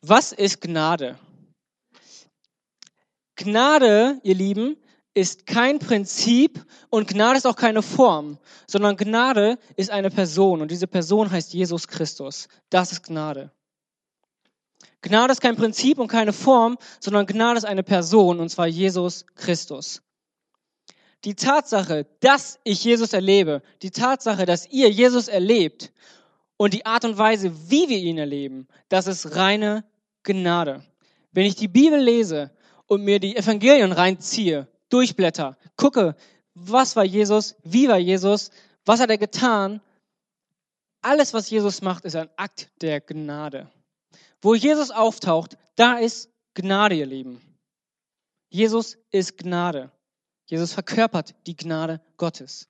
Was ist Gnade? Gnade, ihr Lieben, ist kein Prinzip und Gnade ist auch keine Form, sondern Gnade ist eine Person und diese Person heißt Jesus Christus. Das ist Gnade. Gnade ist kein Prinzip und keine Form, sondern Gnade ist eine Person und zwar Jesus Christus. Die Tatsache, dass ich Jesus erlebe, die Tatsache, dass ihr Jesus erlebt und die Art und Weise, wie wir ihn erleben, das ist reine Gnade. Wenn ich die Bibel lese und mir die Evangelien reinziehe, durchblätter, gucke, was war Jesus, wie war Jesus, was hat er getan, alles, was Jesus macht, ist ein Akt der Gnade. Wo Jesus auftaucht, da ist Gnade, ihr Lieben. Jesus ist Gnade. Jesus verkörpert die Gnade Gottes.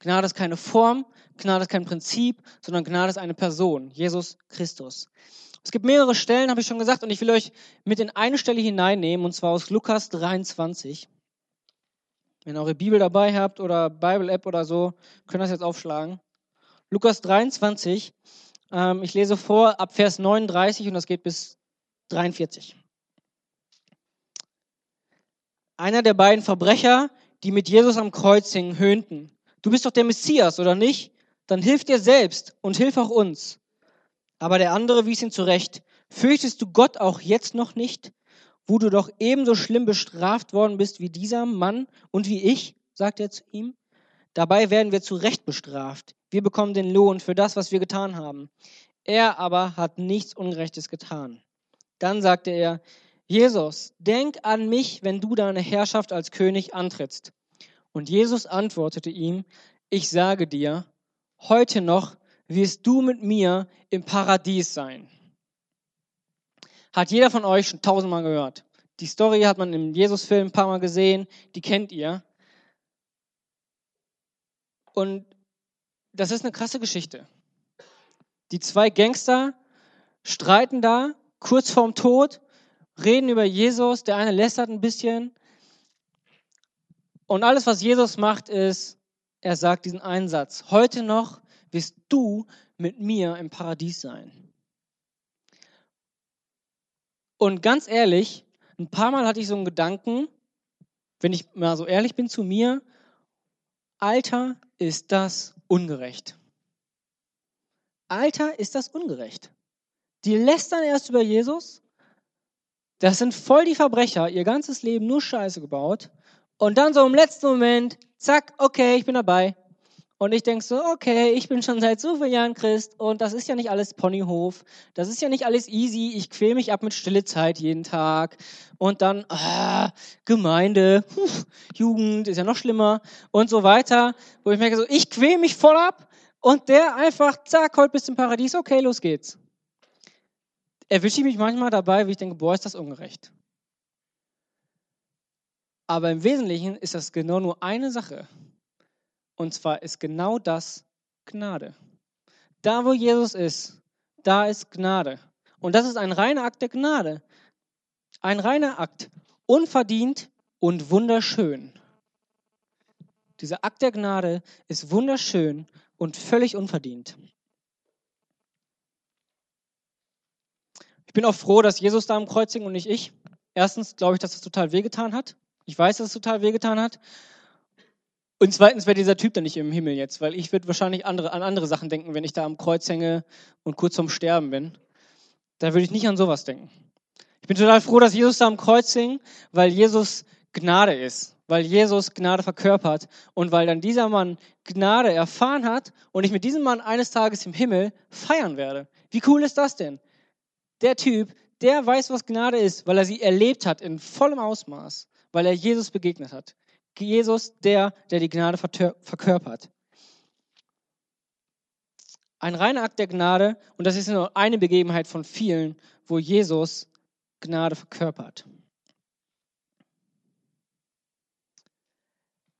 Gnade ist keine Form, Gnade ist kein Prinzip, sondern Gnade ist eine Person, Jesus Christus. Es gibt mehrere Stellen, habe ich schon gesagt, und ich will euch mit in eine Stelle hineinnehmen, und zwar aus Lukas 23. Wenn ihr eure Bibel dabei habt oder Bible-App oder so, könnt ihr das jetzt aufschlagen. Lukas 23, ähm, ich lese vor ab Vers 39 und das geht bis 43. Einer der beiden Verbrecher, die mit Jesus am Kreuz hingen, höhnten. Du bist doch der Messias, oder nicht? Dann hilf dir selbst und hilf auch uns. Aber der andere wies ihn zurecht. Fürchtest du Gott auch jetzt noch nicht, wo du doch ebenso schlimm bestraft worden bist wie dieser Mann und wie ich? sagt er zu ihm. Dabei werden wir zu Recht bestraft. Wir bekommen den Lohn für das, was wir getan haben. Er aber hat nichts Ungerechtes getan. Dann sagte er, Jesus, denk an mich, wenn du deine Herrschaft als König antrittst. Und Jesus antwortete ihm, ich sage dir, heute noch wirst du mit mir im Paradies sein. Hat jeder von euch schon tausendmal gehört. Die Story hat man im Jesus-Film ein paar Mal gesehen, die kennt ihr. Und das ist eine krasse Geschichte. Die zwei Gangster streiten da kurz vorm Tod reden über Jesus, der eine lästert ein bisschen. Und alles, was Jesus macht, ist, er sagt diesen einen Satz. Heute noch wirst du mit mir im Paradies sein. Und ganz ehrlich, ein paar Mal hatte ich so einen Gedanken, wenn ich mal so ehrlich bin zu mir, Alter, ist das ungerecht. Alter, ist das ungerecht. Die lästern erst über Jesus das sind voll die Verbrecher, ihr ganzes Leben nur Scheiße gebaut. Und dann so im letzten Moment, zack, okay, ich bin dabei. Und ich denke so, okay, ich bin schon seit so vielen Jahren Christ und das ist ja nicht alles Ponyhof, das ist ja nicht alles easy, ich quäle mich ab mit stille Zeit jeden Tag. Und dann ah, Gemeinde, puh, Jugend ist ja noch schlimmer und so weiter, wo ich merke so, ich quäle mich voll ab und der einfach, zack, heute bis zum Paradies, okay, los geht's. Erwische ich mich manchmal dabei, wie ich denke, boah, ist das ungerecht. Aber im Wesentlichen ist das genau nur eine Sache. Und zwar ist genau das Gnade. Da, wo Jesus ist, da ist Gnade. Und das ist ein reiner Akt der Gnade. Ein reiner Akt. Unverdient und wunderschön. Dieser Akt der Gnade ist wunderschön und völlig unverdient. Ich bin auch froh, dass Jesus da am Kreuz hing und nicht ich. Erstens glaube ich, dass das total wehgetan hat. Ich weiß, dass es total wehgetan hat. Und zweitens wäre dieser Typ dann nicht im Himmel jetzt, weil ich würde wahrscheinlich andere, an andere Sachen denken, wenn ich da am Kreuz hänge und kurz vorm Sterben bin. Da würde ich nicht an sowas denken. Ich bin total froh, dass Jesus da am Kreuz hing, weil Jesus Gnade ist, weil Jesus Gnade verkörpert und weil dann dieser Mann Gnade erfahren hat und ich mit diesem Mann eines Tages im Himmel feiern werde. Wie cool ist das denn? Der Typ, der weiß, was Gnade ist, weil er sie erlebt hat in vollem Ausmaß, weil er Jesus begegnet hat. Jesus, der, der die Gnade verkörpert. Ein reiner Akt der Gnade, und das ist nur eine Begebenheit von vielen, wo Jesus Gnade verkörpert.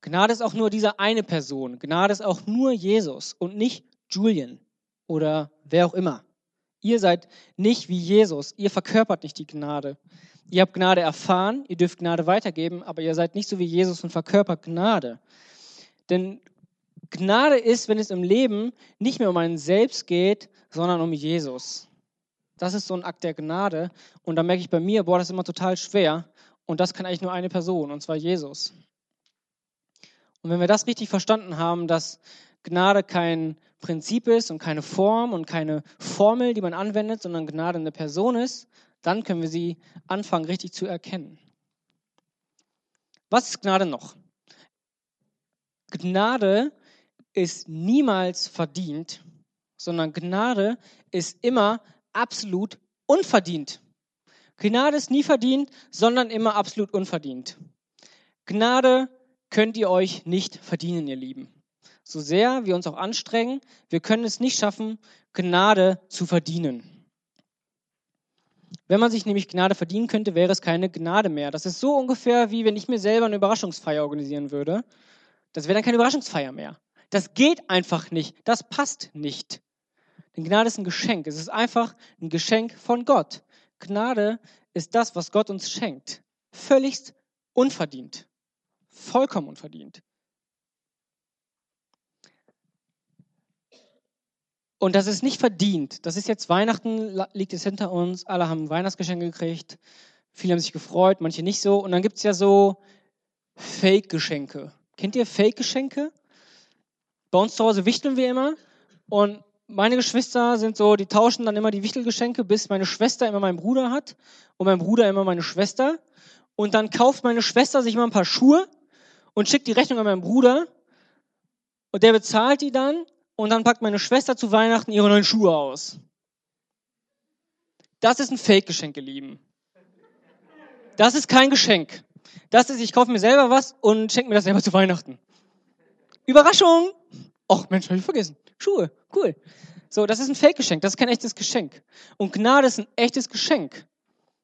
Gnade ist auch nur diese eine Person. Gnade ist auch nur Jesus und nicht Julian oder wer auch immer. Ihr seid nicht wie Jesus. Ihr verkörpert nicht die Gnade. Ihr habt Gnade erfahren, ihr dürft Gnade weitergeben, aber ihr seid nicht so wie Jesus und verkörpert Gnade. Denn Gnade ist, wenn es im Leben nicht mehr um einen selbst geht, sondern um Jesus. Das ist so ein Akt der Gnade. Und da merke ich bei mir, boah, das ist immer total schwer. Und das kann eigentlich nur eine Person, und zwar Jesus. Und wenn wir das richtig verstanden haben, dass Gnade kein Prinzip ist und keine Form und keine Formel, die man anwendet, sondern Gnade eine Person ist, dann können wir sie anfangen, richtig zu erkennen. Was ist Gnade noch? Gnade ist niemals verdient, sondern Gnade ist immer absolut unverdient. Gnade ist nie verdient, sondern immer absolut unverdient. Gnade könnt ihr euch nicht verdienen, ihr Lieben. So sehr wir uns auch anstrengen, wir können es nicht schaffen, Gnade zu verdienen. Wenn man sich nämlich Gnade verdienen könnte, wäre es keine Gnade mehr. Das ist so ungefähr wie wenn ich mir selber eine Überraschungsfeier organisieren würde. Das wäre dann keine Überraschungsfeier mehr. Das geht einfach nicht. Das passt nicht. Denn Gnade ist ein Geschenk. Es ist einfach ein Geschenk von Gott. Gnade ist das, was Gott uns schenkt. Völligst unverdient. Vollkommen unverdient. Und das ist nicht verdient. Das ist jetzt Weihnachten, liegt es hinter uns. Alle haben Weihnachtsgeschenke gekriegt. Viele haben sich gefreut, manche nicht so. Und dann gibt es ja so Fake-Geschenke. Kennt ihr Fake-Geschenke? Bei uns zu Hause wichteln wir immer. Und meine Geschwister sind so, die tauschen dann immer die Wichtelgeschenke, bis meine Schwester immer meinen Bruder hat und mein Bruder immer meine Schwester. Und dann kauft meine Schwester sich mal ein paar Schuhe und schickt die Rechnung an meinen Bruder. Und der bezahlt die dann und dann packt meine Schwester zu Weihnachten ihre neuen Schuhe aus. Das ist ein Fake-Geschenk, ihr Lieben. Das ist kein Geschenk. Das ist, ich kaufe mir selber was und schenke mir das selber zu Weihnachten. Überraschung! Och, Mensch, hab ich vergessen. Schuhe, cool. So, das ist ein Fake-Geschenk, das ist kein echtes Geschenk. Und Gnade ist ein echtes Geschenk.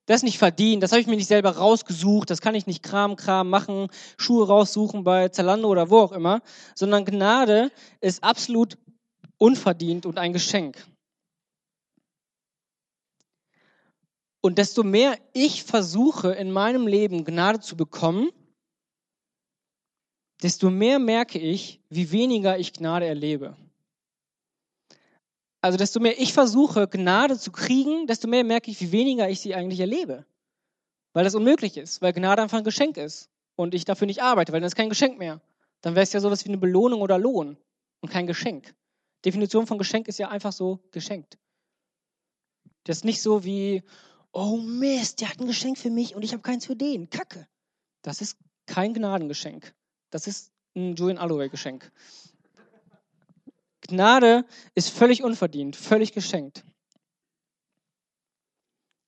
Das nicht verdient, das habe ich mir nicht selber rausgesucht, das kann ich nicht Kram, Kram machen, Schuhe raussuchen bei Zalando oder wo auch immer, sondern Gnade ist absolut unverdient und ein Geschenk. Und desto mehr ich versuche in meinem Leben Gnade zu bekommen, desto mehr merke ich, wie weniger ich Gnade erlebe. Also desto mehr ich versuche, Gnade zu kriegen, desto mehr merke ich, wie weniger ich sie eigentlich erlebe. Weil das unmöglich ist, weil Gnade einfach ein Geschenk ist und ich dafür nicht arbeite, weil dann ist kein Geschenk mehr. Dann wäre es ja sowas wie eine Belohnung oder Lohn und kein Geschenk. Definition von Geschenk ist ja einfach so geschenkt. Das ist nicht so wie, oh Mist, der hat ein Geschenk für mich und ich habe keins für den. Kacke. Das ist kein Gnadengeschenk. Das ist ein Julian Alloway-Geschenk. Gnade ist völlig unverdient, völlig geschenkt.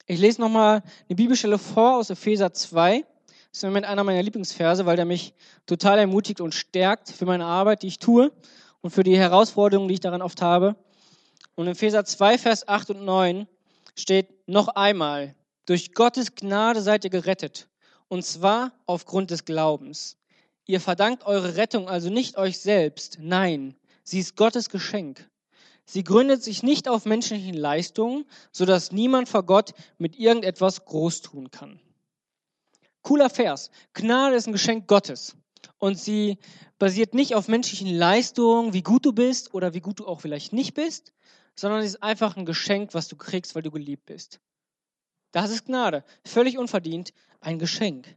Ich lese nochmal eine Bibelstelle vor aus Epheser 2. Das ist im Moment einer meiner Lieblingsverse, weil der mich total ermutigt und stärkt für meine Arbeit, die ich tue und für die Herausforderungen, die ich daran oft habe. Und in Epheser 2, Vers 8 und 9 steht noch einmal, durch Gottes Gnade seid ihr gerettet, und zwar aufgrund des Glaubens. Ihr verdankt eure Rettung also nicht euch selbst, nein, sie ist Gottes Geschenk. Sie gründet sich nicht auf menschlichen Leistungen, sodass niemand vor Gott mit irgendetwas groß tun kann. Cooler Vers. Gnade ist ein Geschenk Gottes. Und sie basiert nicht auf menschlichen Leistungen, wie gut du bist oder wie gut du auch vielleicht nicht bist, sondern sie ist einfach ein Geschenk, was du kriegst, weil du geliebt bist. Das ist Gnade. Völlig unverdient. Ein Geschenk.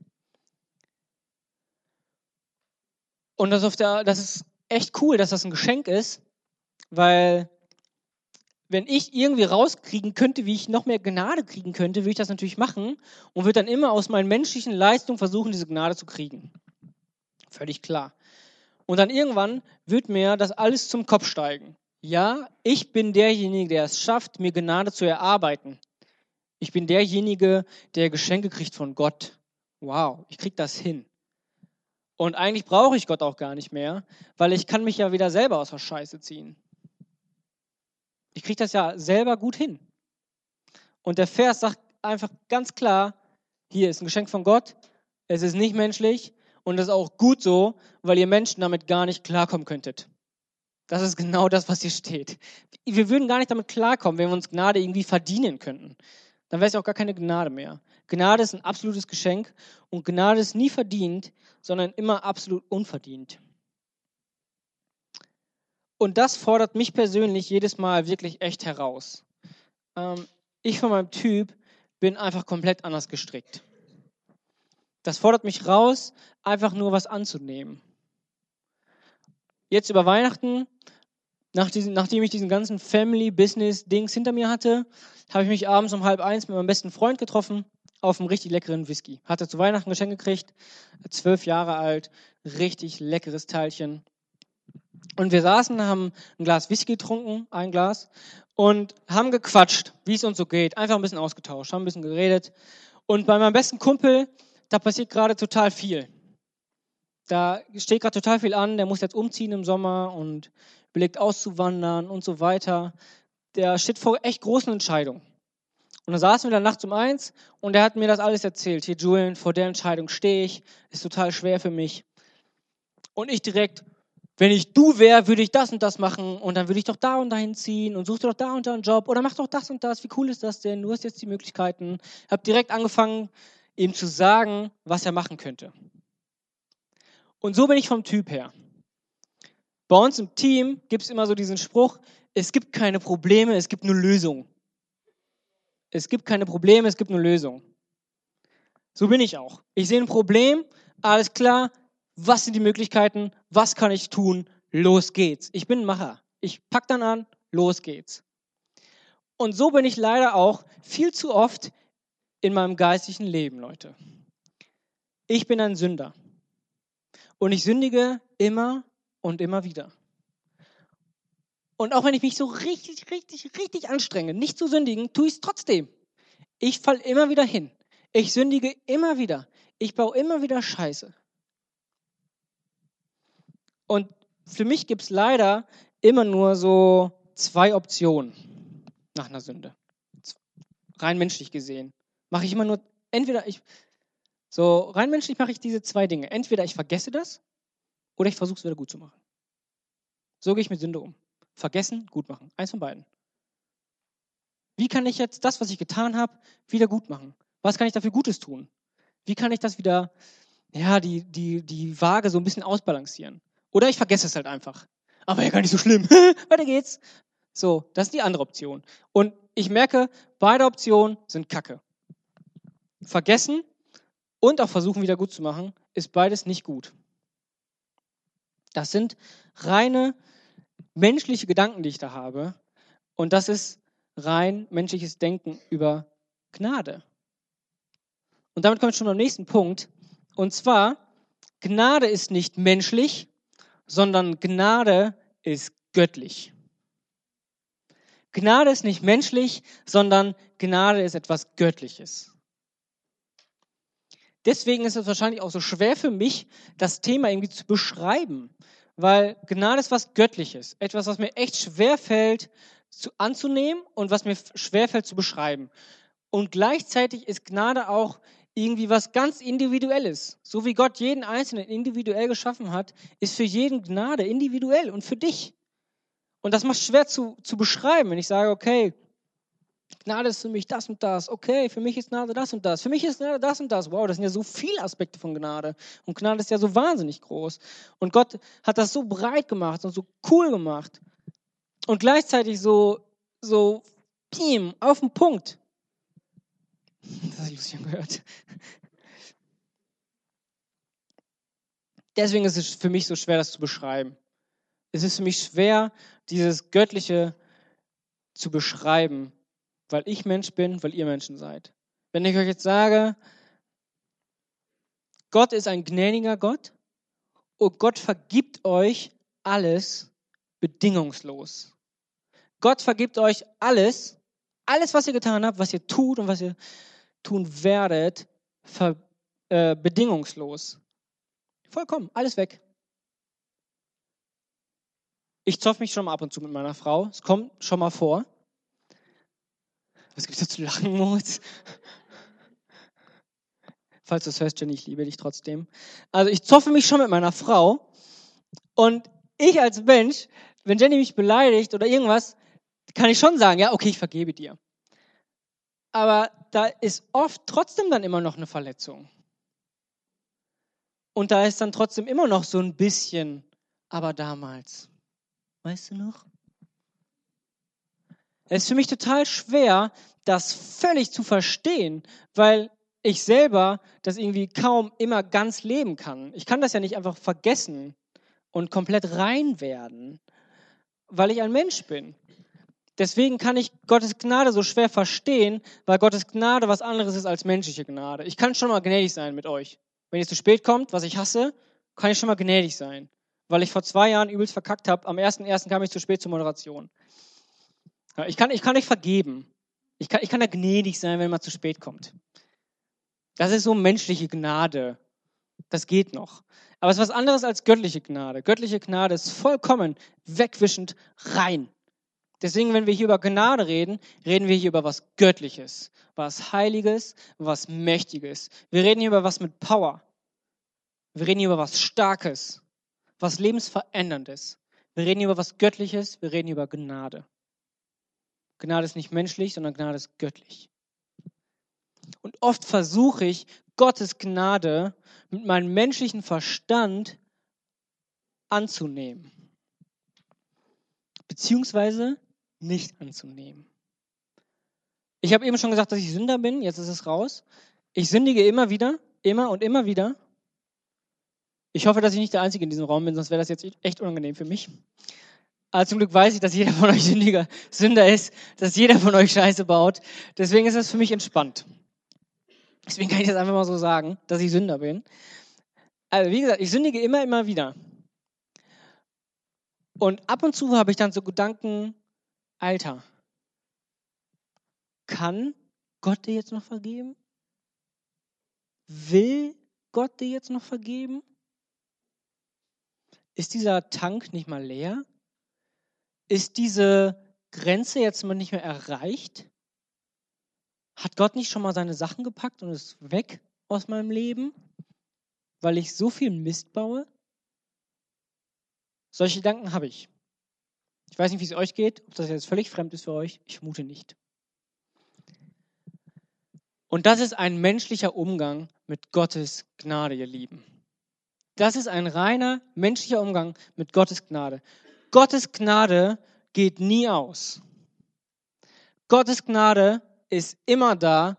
Und das, der, das ist echt cool, dass das ein Geschenk ist, weil wenn ich irgendwie rauskriegen könnte, wie ich noch mehr Gnade kriegen könnte, würde ich das natürlich machen und würde dann immer aus meinen menschlichen Leistungen versuchen, diese Gnade zu kriegen. Völlig klar. Und dann irgendwann wird mir das alles zum Kopf steigen. Ja, ich bin derjenige, der es schafft, mir Gnade zu erarbeiten. Ich bin derjenige, der Geschenke kriegt von Gott. Wow, ich krieg das hin. Und eigentlich brauche ich Gott auch gar nicht mehr, weil ich kann mich ja wieder selber aus der Scheiße ziehen. Ich kriege das ja selber gut hin. Und der Vers sagt einfach ganz klar, hier ist ein Geschenk von Gott, es ist nicht menschlich und es ist auch gut so, weil ihr Menschen damit gar nicht klarkommen könntet. Das ist genau das, was hier steht. Wir würden gar nicht damit klarkommen, wenn wir uns Gnade irgendwie verdienen könnten. Dann wäre es ja auch gar keine Gnade mehr. Gnade ist ein absolutes Geschenk und Gnade ist nie verdient, sondern immer absolut unverdient. Und das fordert mich persönlich jedes Mal wirklich echt heraus. Ähm, ich von meinem Typ bin einfach komplett anders gestrickt. Das fordert mich raus, einfach nur was anzunehmen. Jetzt über Weihnachten, nach diesen, nachdem ich diesen ganzen Family-Business-Dings hinter mir hatte, habe ich mich abends um halb eins mit meinem besten Freund getroffen auf einem richtig leckeren Whisky. Hatte zu Weihnachten ein Geschenk gekriegt, zwölf Jahre alt, richtig leckeres Teilchen. Und wir saßen, haben ein Glas Whisky getrunken, ein Glas, und haben gequatscht, wie es uns so geht. Einfach ein bisschen ausgetauscht, haben ein bisschen geredet. Und bei meinem besten Kumpel, da passiert gerade total viel. Da steht gerade total viel an. Der muss jetzt umziehen im Sommer und belegt auszuwandern und so weiter. Der steht vor echt großen Entscheidungen. Und dann saßen wir dann nachts um eins und er hat mir das alles erzählt. Hier, Julian, vor der Entscheidung stehe ich, ist total schwer für mich. Und ich direkt, wenn ich du wäre, würde ich das und das machen und dann würde ich doch da und dahin ziehen und such dir doch da und da einen Job oder mach doch das und das. Wie cool ist das denn? Du hast jetzt die Möglichkeiten. Ich habe direkt angefangen, ihm zu sagen, was er machen könnte. Und so bin ich vom Typ her. Bei uns im Team gibt es immer so diesen Spruch, es gibt keine Probleme, es gibt nur Lösungen. Es gibt keine Probleme, es gibt nur Lösungen. So bin ich auch. Ich sehe ein Problem, alles klar, was sind die Möglichkeiten, was kann ich tun, los geht's. Ich bin ein Macher. Ich pack dann an, los geht's. Und so bin ich leider auch viel zu oft in meinem geistlichen Leben, Leute. Ich bin ein Sünder. Und ich sündige immer und immer wieder. Und auch wenn ich mich so richtig, richtig, richtig anstrenge, nicht zu sündigen, tue ich es trotzdem. Ich falle immer wieder hin. Ich sündige immer wieder. Ich baue immer wieder Scheiße. Und für mich gibt es leider immer nur so zwei Optionen nach einer Sünde. Rein menschlich gesehen. Mache ich immer nur, entweder ich, so rein menschlich mache ich diese zwei Dinge. Entweder ich vergesse das oder ich versuche es wieder gut zu machen. So gehe ich mit Sünde um. Vergessen, gut machen. Eins von beiden. Wie kann ich jetzt das, was ich getan habe, wieder gut machen? Was kann ich dafür Gutes tun? Wie kann ich das wieder, ja, die, die, die Waage so ein bisschen ausbalancieren? Oder ich vergesse es halt einfach. Aber ja gar nicht so schlimm. Weiter geht's. So, das ist die andere Option. Und ich merke, beide Optionen sind Kacke. Vergessen und auch versuchen wieder gut zu machen, ist beides nicht gut. Das sind reine menschliche Gedanken, die ich da habe. Und das ist rein menschliches Denken über Gnade. Und damit komme ich schon zum nächsten Punkt. Und zwar, Gnade ist nicht menschlich, sondern Gnade ist göttlich. Gnade ist nicht menschlich, sondern Gnade ist etwas Göttliches. Deswegen ist es wahrscheinlich auch so schwer für mich, das Thema irgendwie zu beschreiben, weil Gnade ist was Göttliches, etwas, was mir echt schwer fällt zu, anzunehmen und was mir schwer fällt zu beschreiben. Und gleichzeitig ist Gnade auch irgendwie was ganz Individuelles. So wie Gott jeden Einzelnen individuell geschaffen hat, ist für jeden Gnade individuell und für dich. Und das macht schwer zu, zu beschreiben, wenn ich sage, okay, Gnade ist für mich das und das. Okay, für mich ist Gnade das und das. Für mich ist Gnade das und das. Wow, das sind ja so viele Aspekte von Gnade. Und Gnade ist ja so wahnsinnig groß. Und Gott hat das so breit gemacht und so cool gemacht. Und gleichzeitig so, so, piem, auf den Punkt. Das habe ich Lucian gehört. Deswegen ist es für mich so schwer, das zu beschreiben. Es ist für mich schwer, dieses Göttliche zu beschreiben, weil ich Mensch bin, weil ihr Menschen seid. Wenn ich euch jetzt sage, Gott ist ein gnädiger Gott und Gott vergibt euch alles bedingungslos. Gott vergibt euch alles, alles, was ihr getan habt, was ihr tut und was ihr tun werdet, ver, äh, bedingungslos. Vollkommen, alles weg. Ich zoff mich schon mal ab und zu mit meiner Frau. Es kommt schon mal vor. Was gibt da zu lachen, Moritz? Falls du es hörst, Jenny, ich liebe dich trotzdem. Also ich zoffe mich schon mit meiner Frau und ich als Mensch, wenn Jenny mich beleidigt oder irgendwas, kann ich schon sagen, ja, okay, ich vergebe dir. Aber da ist oft trotzdem dann immer noch eine Verletzung. Und da ist dann trotzdem immer noch so ein bisschen, aber damals. Weißt du noch? Es ist für mich total schwer, das völlig zu verstehen, weil ich selber das irgendwie kaum immer ganz leben kann. Ich kann das ja nicht einfach vergessen und komplett rein werden, weil ich ein Mensch bin. Deswegen kann ich Gottes Gnade so schwer verstehen, weil Gottes Gnade was anderes ist als menschliche Gnade. Ich kann schon mal gnädig sein mit euch. Wenn ihr zu spät kommt, was ich hasse, kann ich schon mal gnädig sein. Weil ich vor zwei Jahren übelst verkackt habe. Am 1.1. kam ich zu spät zur Moderation. Ich kann, ich kann euch vergeben. Ich kann, ich kann da gnädig sein, wenn man zu spät kommt. Das ist so menschliche Gnade. Das geht noch. Aber es ist was anderes als göttliche Gnade. Göttliche Gnade ist vollkommen wegwischend rein. Deswegen, wenn wir hier über Gnade reden, reden wir hier über was Göttliches, was Heiliges, was Mächtiges. Wir reden hier über was mit Power. Wir reden hier über was Starkes, was Lebensveränderndes. Wir reden hier über was Göttliches, wir reden hier über Gnade. Gnade ist nicht menschlich, sondern Gnade ist göttlich. Und oft versuche ich, Gottes Gnade mit meinem menschlichen Verstand anzunehmen. Beziehungsweise nicht anzunehmen. Ich habe eben schon gesagt, dass ich Sünder bin, jetzt ist es raus. Ich sündige immer wieder, immer und immer wieder. Ich hoffe, dass ich nicht der Einzige in diesem Raum bin, sonst wäre das jetzt echt unangenehm für mich. Aber zum Glück weiß ich, dass jeder von euch Sündiger, Sünder ist, dass jeder von euch Scheiße baut. Deswegen ist das für mich entspannt. Deswegen kann ich das einfach mal so sagen, dass ich Sünder bin. Also wie gesagt, ich sündige immer, immer wieder. Und ab und zu habe ich dann so Gedanken, Alter, kann Gott dir jetzt noch vergeben? Will Gott dir jetzt noch vergeben? Ist dieser Tank nicht mal leer? Ist diese Grenze jetzt mal nicht mehr erreicht? Hat Gott nicht schon mal seine Sachen gepackt und ist weg aus meinem Leben, weil ich so viel Mist baue? Solche Gedanken habe ich. Ich weiß nicht, wie es euch geht, ob das jetzt völlig fremd ist für euch. Ich vermute nicht. Und das ist ein menschlicher Umgang mit Gottes Gnade, ihr Lieben. Das ist ein reiner menschlicher Umgang mit Gottes Gnade. Gottes Gnade geht nie aus. Gottes Gnade ist immer da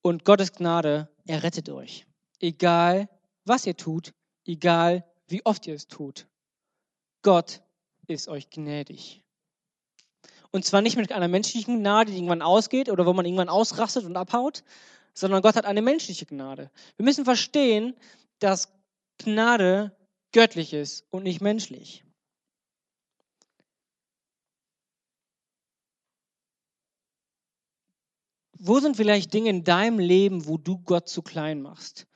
und Gottes Gnade errettet euch. Egal, was ihr tut, egal, wie oft ihr es tut. Gott ist euch gnädig. Und zwar nicht mit einer menschlichen Gnade, die irgendwann ausgeht oder wo man irgendwann ausrastet und abhaut, sondern Gott hat eine menschliche Gnade. Wir müssen verstehen, dass Gnade göttlich ist und nicht menschlich. Wo sind vielleicht Dinge in deinem Leben, wo du Gott zu klein machst?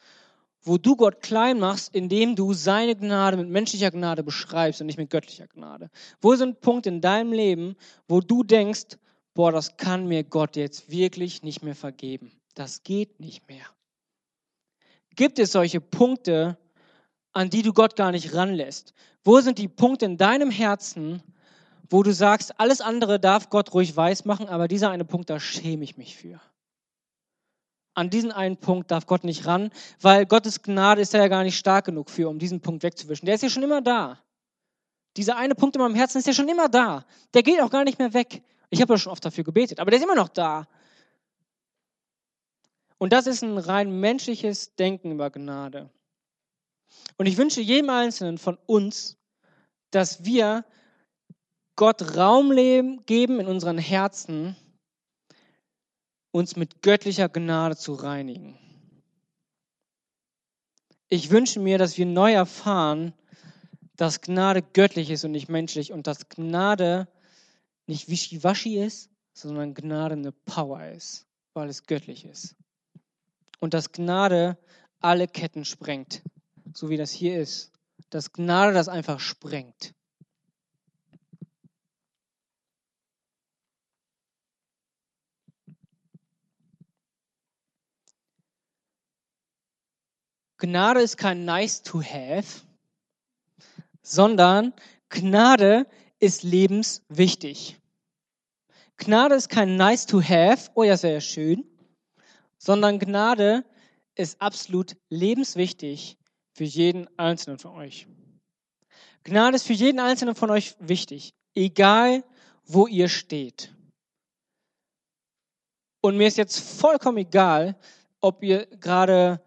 Wo du Gott klein machst, indem du seine Gnade mit menschlicher Gnade beschreibst und nicht mit göttlicher Gnade? Wo sind Punkte in deinem Leben, wo du denkst, boah, das kann mir Gott jetzt wirklich nicht mehr vergeben? Das geht nicht mehr. Gibt es solche Punkte, an die du Gott gar nicht ranlässt? Wo sind die Punkte in deinem Herzen, wo du sagst, alles andere darf Gott ruhig weiß machen, aber dieser eine Punkt, da schäme ich mich für. An diesen einen Punkt darf Gott nicht ran, weil Gottes Gnade ist ja gar nicht stark genug für, um diesen Punkt wegzuwischen. Der ist ja schon immer da. Dieser eine Punkt in meinem Herzen ist ja schon immer da. Der geht auch gar nicht mehr weg. Ich habe ja schon oft dafür gebetet, aber der ist immer noch da. Und das ist ein rein menschliches Denken über Gnade. Und ich wünsche jedem Einzelnen von uns, dass wir Gott Raum geben in unseren Herzen, uns mit göttlicher Gnade zu reinigen. Ich wünsche mir, dass wir neu erfahren, dass Gnade göttlich ist und nicht menschlich und dass Gnade nicht wischiwaschi ist, sondern Gnade eine Power ist, weil es göttlich ist. Und dass Gnade alle Ketten sprengt, so wie das hier ist. Dass Gnade das einfach sprengt. Gnade ist kein nice to have, sondern Gnade ist lebenswichtig. Gnade ist kein nice to have, oh ja, sehr schön, sondern Gnade ist absolut lebenswichtig für jeden einzelnen von euch. Gnade ist für jeden einzelnen von euch wichtig, egal wo ihr steht. Und mir ist jetzt vollkommen egal, ob ihr gerade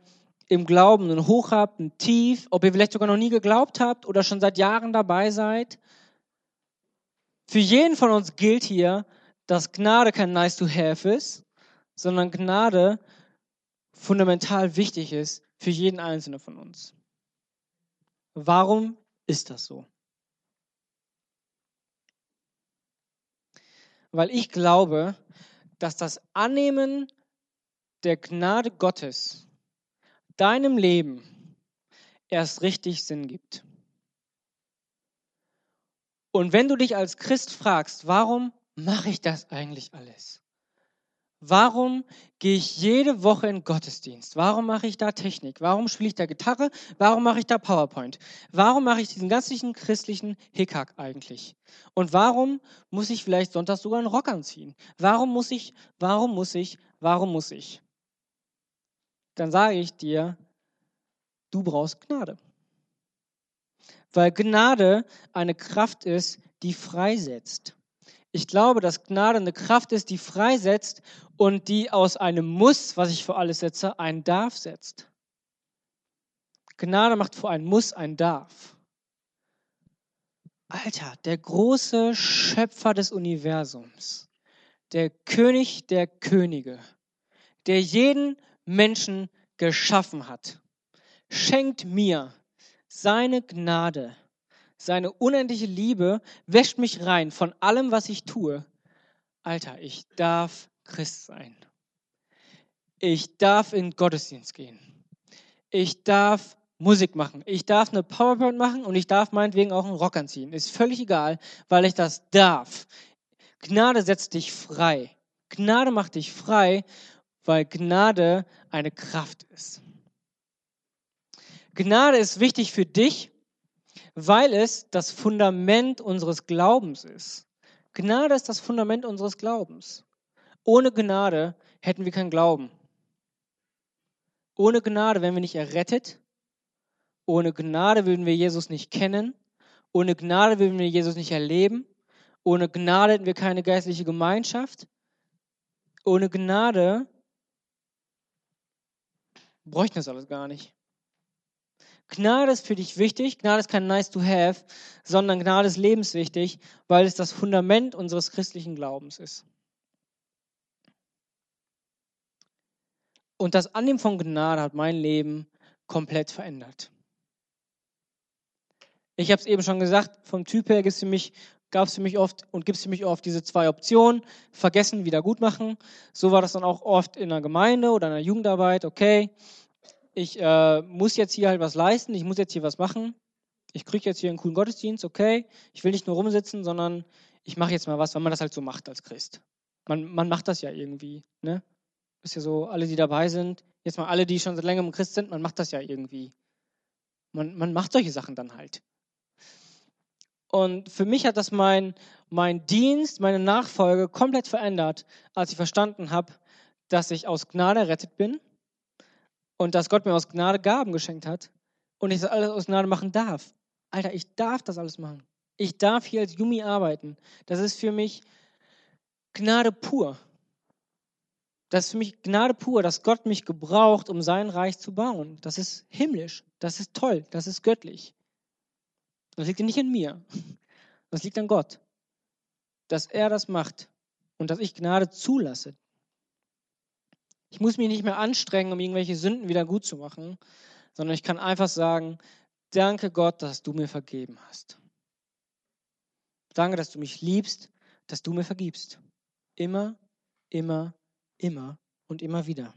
im Glauben einen Hoch habt, ein Tief, ob ihr vielleicht sogar noch nie geglaubt habt oder schon seit Jahren dabei seid. Für jeden von uns gilt hier, dass Gnade kein Nice to Have ist, sondern Gnade fundamental wichtig ist für jeden Einzelnen von uns. Warum ist das so? Weil ich glaube, dass das Annehmen der Gnade Gottes deinem Leben erst richtig Sinn gibt. Und wenn du dich als Christ fragst, warum mache ich das eigentlich alles? Warum gehe ich jede Woche in Gottesdienst? Warum mache ich da Technik? Warum spiele ich da Gitarre? Warum mache ich da PowerPoint? Warum mache ich diesen ganzen christlichen Hickhack eigentlich? Und warum muss ich vielleicht sonntags sogar einen Rock anziehen? Warum muss ich, warum muss ich, warum muss ich? Dann sage ich dir, du brauchst Gnade. Weil Gnade eine Kraft ist, die freisetzt. Ich glaube, dass Gnade eine Kraft ist, die freisetzt und die aus einem Muss, was ich vor alles setze, ein Darf setzt. Gnade macht vor ein Muss ein Darf. Alter, der große Schöpfer des Universums, der König der Könige, der jeden Menschen geschaffen hat, schenkt mir seine Gnade seine unendliche Liebe wäscht mich rein von allem, was ich tue. Alter, ich darf Christ sein. Ich darf in Gottesdienst gehen. Ich darf Musik machen. Ich darf eine PowerPoint machen und ich darf meinetwegen auch einen Rock anziehen. Ist völlig egal, weil ich das darf. Gnade setzt dich frei. Gnade macht dich frei, weil Gnade eine Kraft ist. Gnade ist wichtig für dich weil es das Fundament unseres Glaubens ist. Gnade ist das Fundament unseres Glaubens. Ohne Gnade hätten wir keinen Glauben. Ohne Gnade wären wir nicht errettet. Ohne Gnade würden wir Jesus nicht kennen. Ohne Gnade würden wir Jesus nicht erleben. Ohne Gnade hätten wir keine geistliche Gemeinschaft. Ohne Gnade bräuchten das alles gar nicht. Gnade ist für dich wichtig. Gnade ist kein nice to have, sondern Gnade ist lebenswichtig, weil es das Fundament unseres christlichen Glaubens ist. Und das Annehmen von Gnade hat mein Leben komplett verändert. Ich habe es eben schon gesagt, vom Typ her gab es für mich oft und gibt es für mich oft diese zwei Optionen, vergessen, wieder gut machen. So war das dann auch oft in der Gemeinde oder in der Jugendarbeit, okay, ich äh, muss jetzt hier halt was leisten, ich muss jetzt hier was machen. Ich kriege jetzt hier einen coolen Gottesdienst, okay. Ich will nicht nur rumsitzen, sondern ich mache jetzt mal was, weil man das halt so macht als Christ. Man, man macht das ja irgendwie, ne? Ist ja so, alle, die dabei sind, jetzt mal alle, die schon seit längerem Christ sind, man macht das ja irgendwie. Man, man macht solche Sachen dann halt. Und für mich hat das mein, mein Dienst, meine Nachfolge komplett verändert, als ich verstanden habe, dass ich aus Gnade errettet bin und dass Gott mir aus Gnade Gaben geschenkt hat und ich das alles aus Gnade machen darf. Alter, ich darf das alles machen. Ich darf hier als Yumi arbeiten. Das ist für mich Gnade pur. Das ist für mich Gnade pur, dass Gott mich gebraucht, um sein Reich zu bauen. Das ist himmlisch. Das ist toll. Das ist göttlich. Das liegt nicht in mir. Das liegt an Gott. Dass er das macht und dass ich Gnade zulasse. Ich muss mich nicht mehr anstrengen, um irgendwelche Sünden wieder gut zu machen, sondern ich kann einfach sagen, danke Gott, dass du mir vergeben hast. Danke, dass du mich liebst, dass du mir vergibst. Immer, immer, immer und immer wieder.